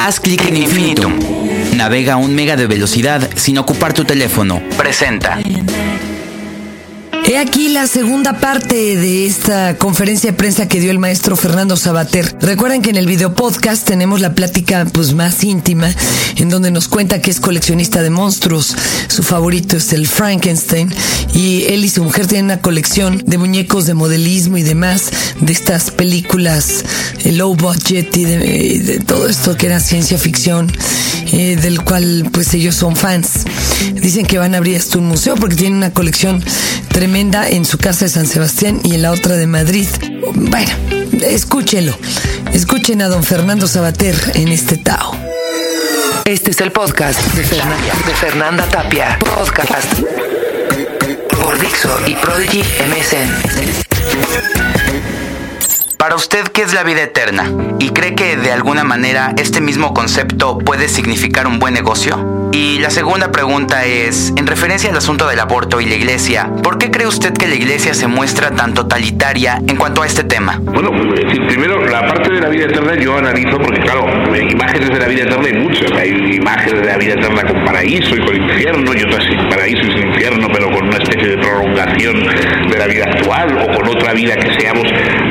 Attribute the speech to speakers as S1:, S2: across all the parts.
S1: Haz clic en Infinitum. Navega un mega de velocidad sin ocupar tu teléfono. Presenta.
S2: He aquí la segunda parte de esta conferencia de prensa que dio el maestro Fernando Sabater. Recuerden que en el video podcast tenemos la plática pues más íntima en donde nos cuenta que es coleccionista de monstruos. Su favorito es el Frankenstein y él y su mujer tienen una colección de muñecos de modelismo y demás de estas películas low budget y de, todo esto que era ciencia ficción eh, del cual pues ellos son fans. Dicen que van a abrir hasta un museo porque tienen una colección tremenda en su casa de San Sebastián y en la otra de Madrid. Bueno, escúchelo. Escuchen a don Fernando Sabater en este Tao.
S3: Este es el podcast de Fernanda, de Fernanda Tapia. Podcast por Dixo y Prodigy MSN.
S1: Para usted, ¿qué es la vida eterna? ¿Y cree que de alguna manera este mismo concepto puede significar un buen negocio? Y la segunda pregunta es, en referencia al asunto del aborto y la iglesia, ¿por qué cree usted que la iglesia se muestra tan totalitaria en cuanto a este tema?
S4: Bueno, primero, la parte de la vida eterna yo analizo porque, claro, imágenes de la vida eterna hay muchas. Hay imágenes de la vida eterna con paraíso y con infierno, y otras sin paraíso y sin infierno, pero con una especie de prolongación de la vida actual, o con otra vida que seamos,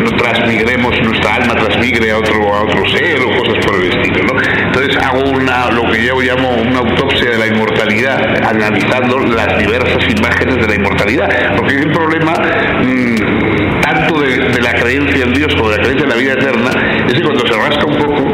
S4: nos transmigremos, nuestra alma transmigre a otro, a otro ser, o cosas por el estilo, ¿no? Entonces hago una, lo que yo llamo un autor de la inmortalidad, analizando las diversas imágenes de la inmortalidad. Porque el problema mm, tanto de, la creencia en Dios como de la creencia en la vida eterna es que cuando se rasca un poco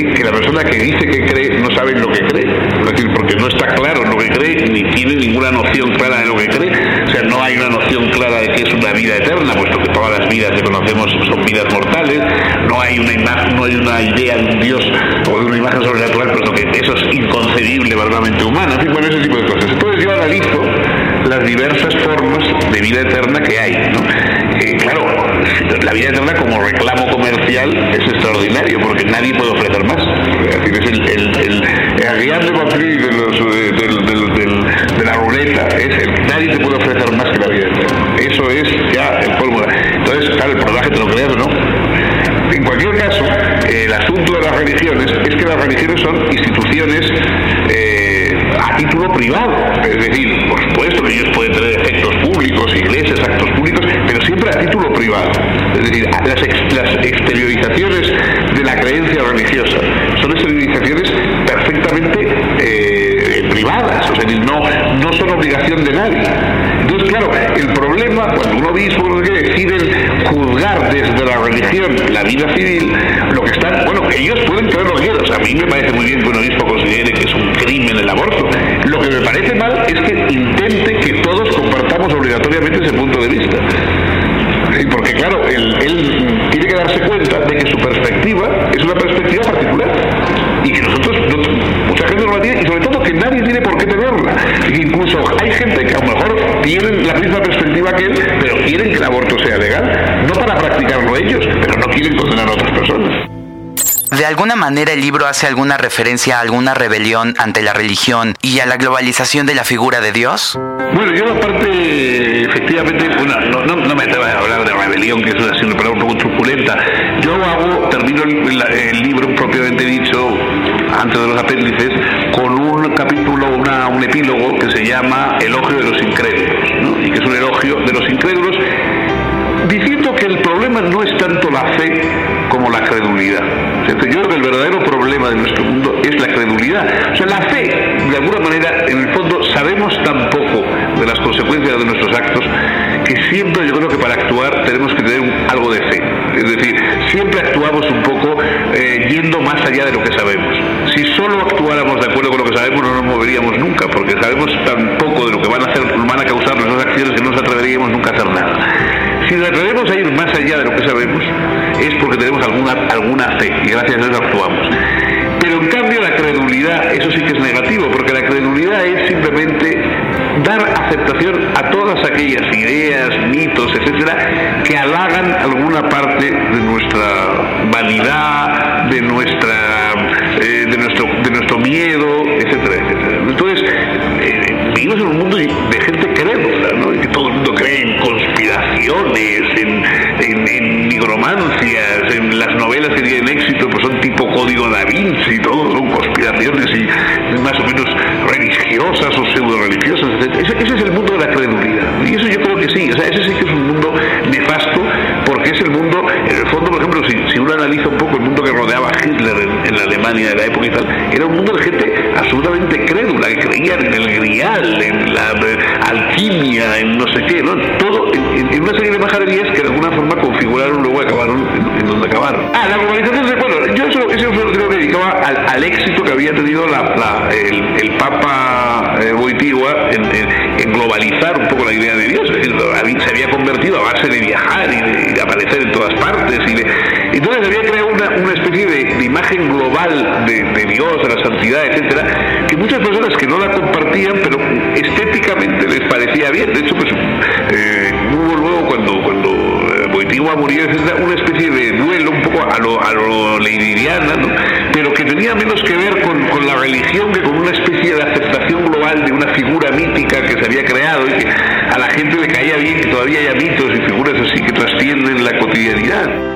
S4: que la persona que dice que cree no sabe lo que cree. Es decir, porque no está claro lo que cree ni tiene ninguna noción clara de lo que cree. O sea, no hay una noción clara de que es una vida eterna, puesto que todas las vidas que conocemos son vidas mortales. No hay una imagen, no hay una idea de un Dios o de una imagen sobrenatural, puesto que eso es inconcebible para una mente humana. En fin, bueno, ese tipo de cosas. Entonces yo analizo las diversas formas de vida eterna que hay. Eh, claro, la vida eterna como reclamo comercial es extraordinario porque nadie puede ofrecer más. Es el, el, el, el de, de la ruleta es el nadie te puede ofrecer más que la vida eterna. Eso es ya el fórmula. Entonces, claro, el personaje te lo creas o no. En cualquier caso, el asunto de las religiones es que las religiones son instituciones eh, a título privado. Es decir, por supuesto que ellos pueden tener efectos públicos, iglesias, actos públicos, pero siempre a título privado. Es decir, las, exteriorizaciones de la creencia religiosa son exteriorizaciones perfectamente eh, privadas, o sea, no, no son obligación de nadie. Claro, el problema cuando un obispo deciden juzgar desde la religión la vida civil, lo que están, bueno, ellos pueden creer lo que a mí me parece muy bien que un obispo considere que es un crimen el aborto. Lo que me parece mal es que intente que todos compartamos obligatoriamente ese punto de vista. Porque claro, él, tiene que darse cuenta de que su perspectiva es una perspectiva particular y que nosotros, mucha gente no la tiene y sobre todo que nadie tiene por qué tenerla. Tienen la misma perspectiva que él, pero quieren que el aborto sea legal, no para practicarlo ellos, pero no quieren condenar a otras personas.
S1: ¿De alguna manera el libro hace alguna referencia a alguna rebelión ante la religión y a la globalización de la figura de Dios?
S4: Bueno, yo aparte, efectivamente, no, me atrevo a hablar de rebelión, que es una, palabra un poco truculenta. Yo hago, termino el, libro propiamente dicho, antes de los apéndices, con un capítulo, una, un epílogo que se llama Elogio de los incrédulos, elogio de los incrédulos diciendo que el problema no es tanto la fe como la credulidad. Yo creo que el verdadero problema de nuestro mundo es la credulidad. O sea, la fe, de alguna manera, en el fondo, sabemos tan poco de las consecuencias de nuestros actos que siempre yo creo que para actuar tenemos que tener algo de fe. Es decir, siempre actuamos un poco eh, yendo más allá de lo que sabemos. Si solo actuáramos de acuerdo con lo que sabemos, no nos moveríamos nunca, porque sabemos tan poco de lo que van a hacer, van a causar nuestras acciones que no nos atreveríamos nunca a hacer nada. Si nos atrevemos a ir más allá de lo que sabemos, es porque tenemos alguna, alguna fe y gracias a eso actuamos. Pero en cambio la credulidad, eso sí que es negativo, porque la credulidad es simplemente dar aceptación a todas aquellas ideas, mitos, etcétera, que halagan alguna parte de nuestra vanidad, de nuestra, eh, de nuestro, de nuestro miedo, etcétera, etcétera. Entonces, eh, vivimos en un mundo de gente crédula, ¿no? Que todo el mundo cree en conspiraciones, en, en, en nigromancias, en las novelas que tienen éxito, pues son tipo código Da Vinci, todo son conspiraciones y más o menos religiosas o pseudo religiosas. De la. Y eso yo creo que sí, o sea, ese sí que es un mundo nefasto porque es el mundo, en el fondo, por ejemplo, si, si uno analiza un poco el mundo que rodeaba a Hitler en, la Alemania de la época y tal, era un mundo de gente absolutamente crédula, que creían en el grial, en la alquimia, en no sé qué, ¿no? Todo, en, una serie de majaderías que de alguna forma configuraron luego acabaron en, donde acabaron. Ah, la globalización, bueno, yo eso, eso creo que dedicaba al, al, éxito que había tenido la, el, el, Papa eh, en, globalizar un poco la idea de Dios, se había convertido a base de viajar y de, aparecer en todas partes y de, entonces había creado una, una especie de, imagen global de, de, Dios, de la santidad, etcétera, que muchas personas que no la compartían, pero estéticamente les parecía bien. De hecho, pues eh, hubo luego cuando cuando eh, Boitigua murió, una especie de duelo un poco a lo, a lo leidiriana, ¿no? pero que tenía menos que ver con, con, la religión que con una especie de de una figura mítica que se había creado y que a la gente le caía bien que todavía haya mitos y figuras así que trascienden la cotidianidad.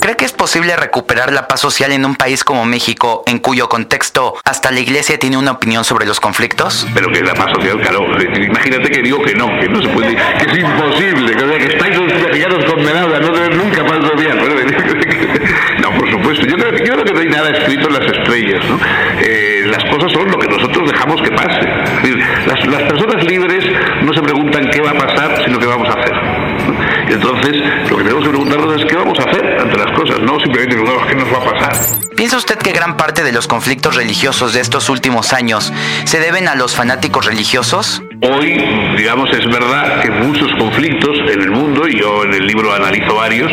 S1: ¿Cree que es posible recuperar la paz social en un país como México, en cuyo contexto hasta la iglesia tiene una opinión sobre los conflictos?
S4: Pero que es la paz social, claro. Imagínate que digo que no, que no se puede, que es imposible, que, que estáis los mexicanos condenados a no tener nunca paz social. No, por supuesto. Yo creo, yo creo que no hay nada escrito en las estrellas, ¿no? Eh, las cosas son lo que nosotros dejamos que pase. las, las personas libres no se preguntan qué va a pasar, sino qué vamos a hacer. Entonces, lo que tenemos que preguntarnos es qué vamos a hacer ante las cosas, no simplemente preguntarnos qué nos va a pasar.
S1: ¿Piensa usted que gran parte de los conflictos religiosos de estos últimos años se deben a los fanáticos religiosos?
S4: Hoy, digamos, es verdad que muchos conflictos en el mundo, y yo en el libro analizo varios,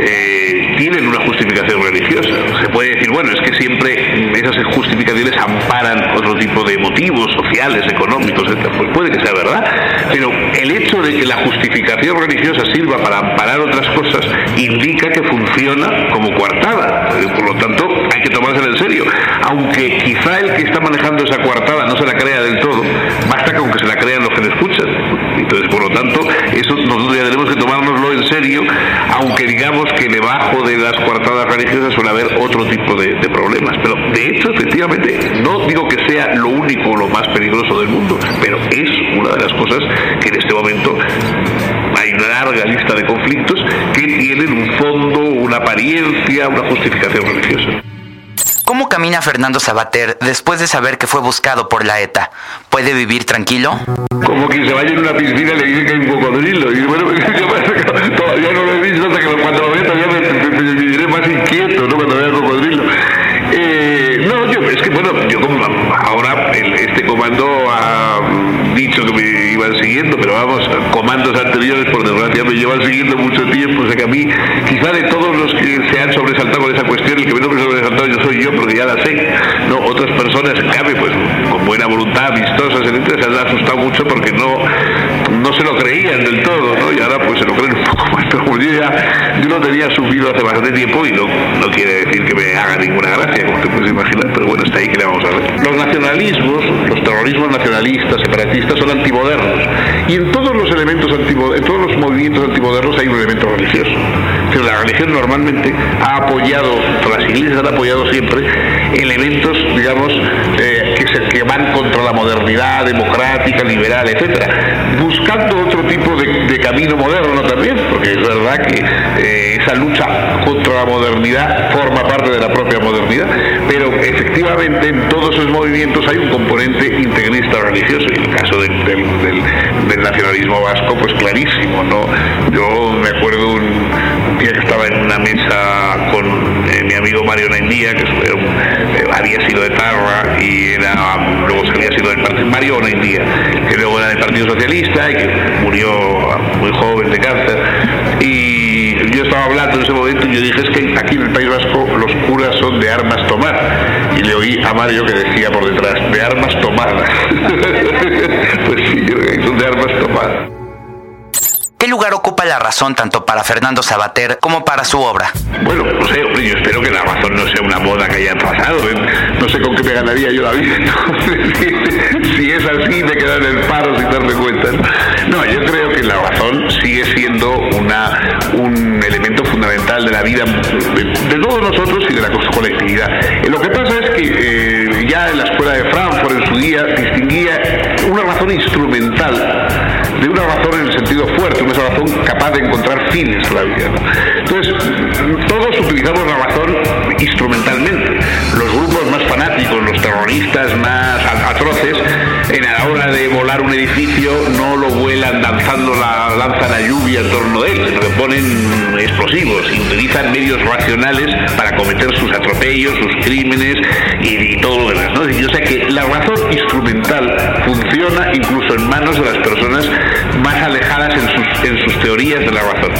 S4: eh, tienen una justificación religiosa. Se puede decir, bueno, es que siempre esas justificaciones amparan otro tipo de motivos sociales, económicos, etc. Pues puede que sea verdad, pero el hecho de que la justificación religiosa sirva para amparar otras cosas indica que funciona como coartada. Por lo tanto, hay que tomársela en serio. Aunque quizá el que está manejando esa coartada no se la crea del todo, basta con que se la crean los que le escuchan. Entonces, por lo tanto, eso nosotros ya tenemos que tomárnoslo en serio, aunque digamos que debajo de las coartadas religiosas suele haber otro tipo de, de problemas. Pero de hecho, efectivamente, no digo que sea lo único o lo más peligroso del mundo, pero es una de las cosas que en este momento hay una larga lista de conflictos que tienen un fondo, una apariencia, una justificación religiosa.
S1: ¿Cómo camina Fernando Sabater después de saber que fue buscado por la ETA? ¿Puede vivir tranquilo?
S4: Como que se vaya en una piscina y le dice que hay un cocodrilo. Y bueno, todavía no lo he visto hasta que cuando lo vea todavía me, me, más inquieto, ¿no? Cuando vea el cocodrilo. Eh, no, yo, es que bueno, yo como ahora este comando ha dicho que me iban siguiendo, pero vamos, comandos anteriores por desgracia me llevan siguiendo mucho tiempo, o sea que a mí, quizá de todos los que se han sobresaltado con esa cuestión, el que menos me ya la sé, ¿no? Otras personas, cambio, pues con buena voluntad, vistosas, etc., se han asustado mucho porque no, no se lo creían del todo, ¿no? Y ahora pues se lo creen un poco más, pero yo ya, yo lo tenía subido hace bastante tiempo y no, no quiere decir que me haga ninguna gracia, como te puedes imaginar, pero bueno, está ahí que le vamos a ver. Los nacionalismos, los terrorismos nacionalistas, separatistas, son antimodernos y en todos los elementos en todos los movimientos antimodernos hay un elemento religioso. La religión normalmente ha apoyado, las iglesias han apoyado siempre elementos, digamos, eh, que, se, que van contra la modernidad democrática, liberal, etcétera, buscando otro tipo de, camino moderno también, porque es verdad que eh, esa lucha contra la modernidad forma parte de la propia modernidad, pero efectivamente en todos esos movimientos hay un componente integrista religioso, y en el caso del del nacionalismo vasco, pues clarísimo, ¿no? Yo me acuerdo un, que estaba en una mesa con eh, mi amigo Mario Naindía, que eh, había sido de Tarra y era, luego se había sido del partido, Mario Naindía, que luego era del Partido Socialista y que murió muy joven de cáncer. Y yo estaba hablando en ese momento y yo dije, es que aquí en el País Vasco los curas son de armas tomar. Y le oí a Mario que decía por detrás, de armas tomadas. pues sí, son de armas tomadas.
S1: ¿Qué lugar ocupa la razón tanto para Fernando Sabater como para su obra?
S4: Bueno, no sé, yo espero que la razón no sea una moda que haya pasado. ¿eh? No sé con qué me ganaría yo la vida. si es así, me quedan en el paro sin darme cuenta. Encontrar fines a la vida. Entonces, todos utilizamos la razón instrumentalmente. Los grupos más fanáticos, los terroristas más atroces, en la hora de volar un edificio no lo vuelan danzando la lanza la lluvia en torno de él, sino que ponen explosivos y utilizan medios racionales para cometer sus atropellos, sus crímenes y, todo lo demás. ¿no? Yo sé que la razón instrumental funciona incluso en manos de las personas más alejadas en sus, en sus teorías de la razón.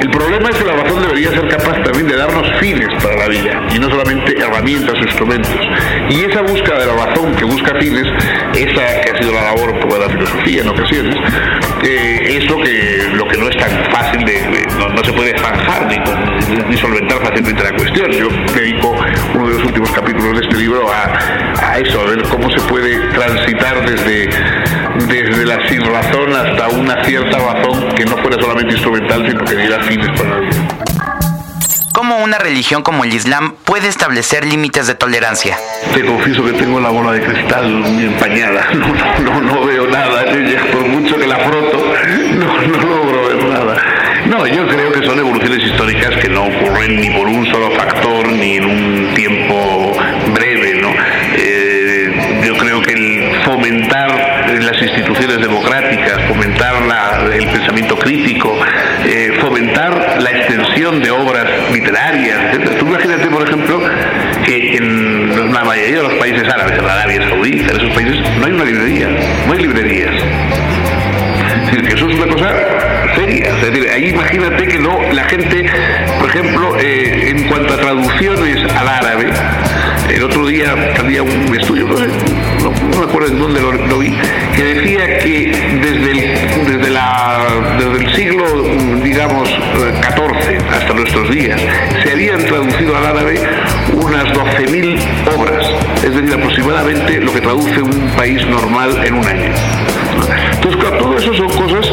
S4: El problema es que la razón debería ser capaz también de darnos fines para la vida y no solamente herramientas o instrumentos. Y esa búsqueda de la razón que busca fines, esa que ha sido la labor de la filosofía en ocasiones, eh, es lo que, lo que no es tan fácil de, no, se puede zanjar ni, solventar fácilmente la cuestión. Yo dedico uno de los últimos capítulos de este libro a, a eso, a ver cómo se puede transitar desde, desde la sin razón hasta una cierta razón que no fuera solamente instrumental, sino que diera fines para la vida.
S1: ¿Cómo una religión como el Islam puede establecer límites de tolerancia?
S4: Te confieso que tengo la bola de cristal muy empañada. No, no, veo nada por mucho que la froto, no, no logro ver nada. No, yo creo que son evoluciones históricas que no ocurren ni por un solo factor ni en un tiempo Es decir, ahí imagínate que no, la gente, por ejemplo, eh, en cuanto a traducciones al árabe, el otro día había un estudio, no, me acuerdo en dónde lo, vi, que decía que desde el, desde, la, desde el siglo, digamos, XIV hasta nuestros días, se habían traducido al árabe unas 12.000 obras, es decir, aproximadamente lo que traduce un país normal en un año. Entonces, claro, todo eso son cosas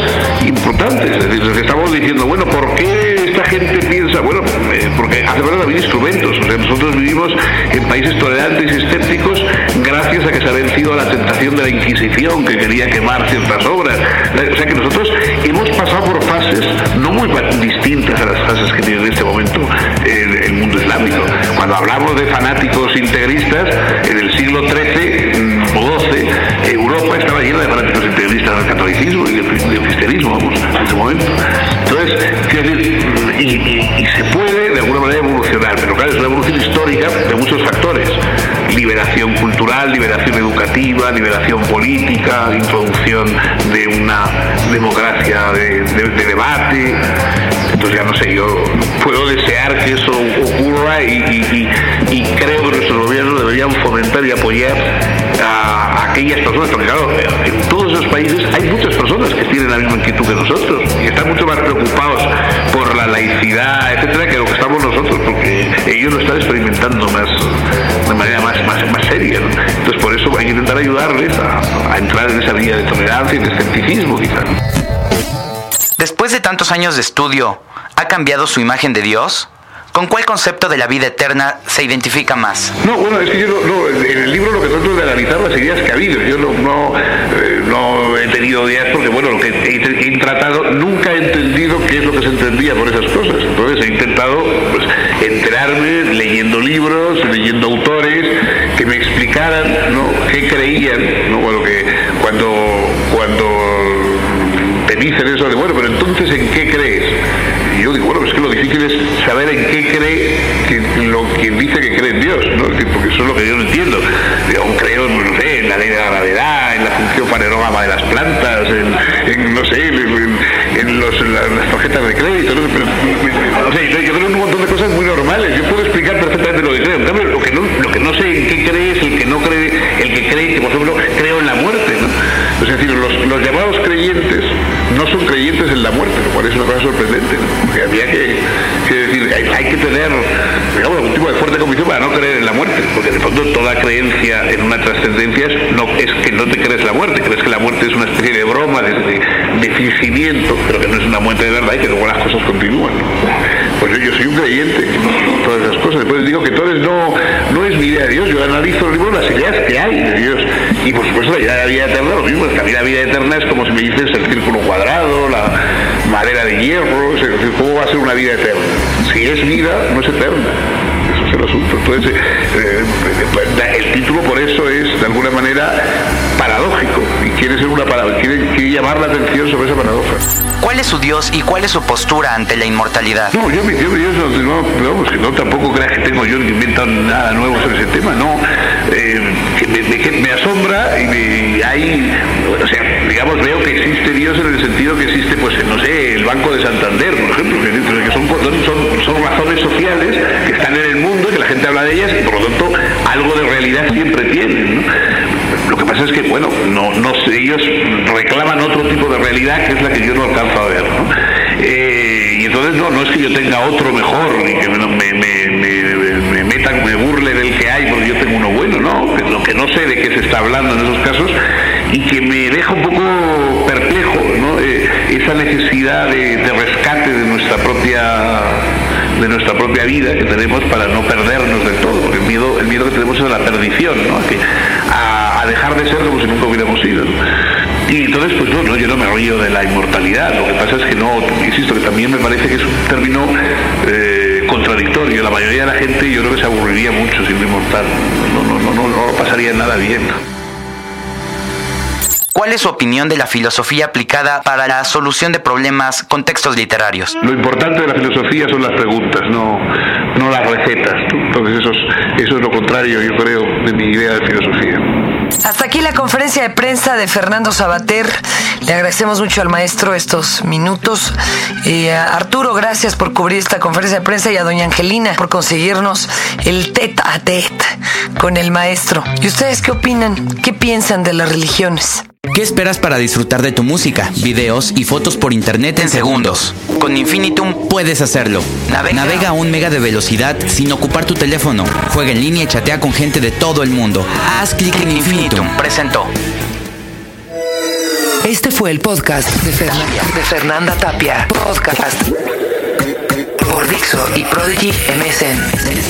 S4: Es decir, estamos diciendo, bueno, ¿por qué esta gente piensa? Bueno, eh, porque hace falta también instrumentos. O sea, nosotros vivimos en países tolerantes y escépticos gracias a que se ha vencido la tentación de la Inquisición que quería quemar ciertas obras. O sea que nosotros hemos pasado por fases no muy distintas a las fases que tiene en este momento el, el mundo islámico. Cuando hablamos de fanáticos integristas, en el siglo XIII momento. Entonces, y, se puede de alguna manera evolucionar, pero claro, es una evolución histórica de muchos factores. Liberación cultural, liberación educativa, liberación política, introducción de una democracia de, debate. Entonces ya no sé, yo puedo desear que eso ocurra y, y creo que nuestros gobiernos deberían fomentar y apoyar a aquellas personas, porque claro, en todos esos países hay muchas personas que tienen la misma inquietud que nosotros y están mucho más preocupados por la laicidad, etcétera, que lo que estamos nosotros, porque ellos lo están experimentando más de manera más, más, seria. Entonces por eso hay que intentar ayudarles a, a entrar en esa vía de tolerancia y de escepticismo quizás.
S1: Después de tantos años de estudio, ¿ha cambiado su imagen de Dios? ¿Con cuál concepto de la vida eterna se identifica más?
S4: No, bueno, es que yo no, en el libro lo que trato es de analizar las ideas que ha habido. Yo no, eh, he tenido ideas porque, bueno, lo que he, tratado, nunca he entendido qué es lo que se entendía por esas cosas. Entonces he intentado pues, enterarme leyendo libros, leyendo autores que me explicaran ¿no? qué creían, ¿no? Bueno, que cuando, cuando te dicen eso de, bueno, pero entonces ¿en qué crees? Bueno, es que lo difícil es saber en qué cree lo, quien dice que cree en Dios, ¿no? porque eso es lo que yo no entiendo. Yo creo, no en la ley de la gravedad, en la función panerógama de las plantas, en, no sé, en, las tarjetas de crédito, ¿no? Pero, sé, yo creo en un montón de cosas muy normales. Yo puedo explicar perfectamente lo que creo. lo que no, lo que no sé en qué cree es el que no cree, el que cree que, por ejemplo, creo en la muerte, ¿no? Es decir, los llamados creyentes no son creyentes en la muerte, lo cual es una cosa sorprendente, porque había que, decir, hay, que tener, digamos, algún tipo de fuerte convicción para no creer en la muerte, porque de fondo todas toda creencia en una trascendencia es, no, es que no te crees la muerte, crees que la muerte es una especie de broma, de, de, fingimiento, pero que no es una muerte de verdad y que luego las cosas continúan. Pues yo, soy un creyente, todas esas cosas. Después digo que entonces no, no es mi idea de Dios, yo analizo las ideas que hay de Dios. Y por supuesto la idea de la vida eterna, lo mismo, que la vida eterna es como si me dices el círculo cuadrado, la madera de hierro, es decir, ¿cómo va a ser una vida eterna? Si es vida, no es eterna. Es el asunto. Entonces, eh, eh, el título por eso es, de alguna manera, paradójico y quiere ser una quiere, quiere llamar la atención sobre esa paradoja.
S1: ¿Cuál es su Dios y cuál es su postura ante la inmortalidad?
S4: No, yo, yo, yo no, no, que no, tampoco creas que tengo yo ni inventado nada nuevo sobre ese tema, no. Eh, me, me, asombra y me, hay, o sea, digamos, veo que existe Dios en el sentido que existe, pues, no sé, el Banco de Santander, por ejemplo, que, son, son, son razones sociales que están en el mundo, que la gente habla de ellas y por lo tanto algo de realidad siempre tienen. Lo que pasa es que, bueno, no, no ellos reclaman otro tipo de realidad que es la que yo no alcanzo a ver. Eh, y entonces no, no es que yo tenga otro mejor ni que me, me, me, me, metan, me burle del que hay porque yo tengo uno bueno, no, lo que no sé de qué se está hablando en esos casos y que me deja un poco perplejo ¿no? Eh, esa necesidad de rescate de nuestra propia de nuestra propia vida que tenemos para no perdernos del todo, porque el miedo, el miedo que tenemos es a la perdición, ¿no? a, dejar de ser como si nunca hubiéramos sido. Y entonces, pues no, yo no me río de la inmortalidad, lo que pasa es que no, insisto, que también me parece que es un término eh, contradictorio. La mayoría de la gente yo creo que se aburriría mucho siendo inmortal, no, no, no, no, no pasaría nada bien.
S1: ¿Cuál es su opinión de la filosofía aplicada para la solución de problemas con textos literarios?
S4: Lo importante de la filosofía son las preguntas, no, no las recetas. Entonces eso es, eso es lo contrario, yo creo, de mi idea de filosofía.
S2: Hasta aquí la conferencia de prensa de Fernando Sabater. Le agradecemos mucho al maestro estos minutos. Y a Arturo, gracias por cubrir esta conferencia de prensa y a doña Angelina por conseguirnos el tete a tete con el maestro. ¿Y ustedes qué opinan? ¿Qué piensan de las religiones?
S1: ¿Qué esperas para disfrutar de tu música, videos y fotos por internet en segundos? Con Infinitum puedes hacerlo. Navega, a un mega de velocidad sin ocupar tu teléfono. Juega en línea y chatea con gente de todo el mundo. Haz clic en Infinitum. Presentó.
S3: Este fue el podcast de Fernanda, de Fernanda Tapia. Podcast por Dixo y Prodigy MSN.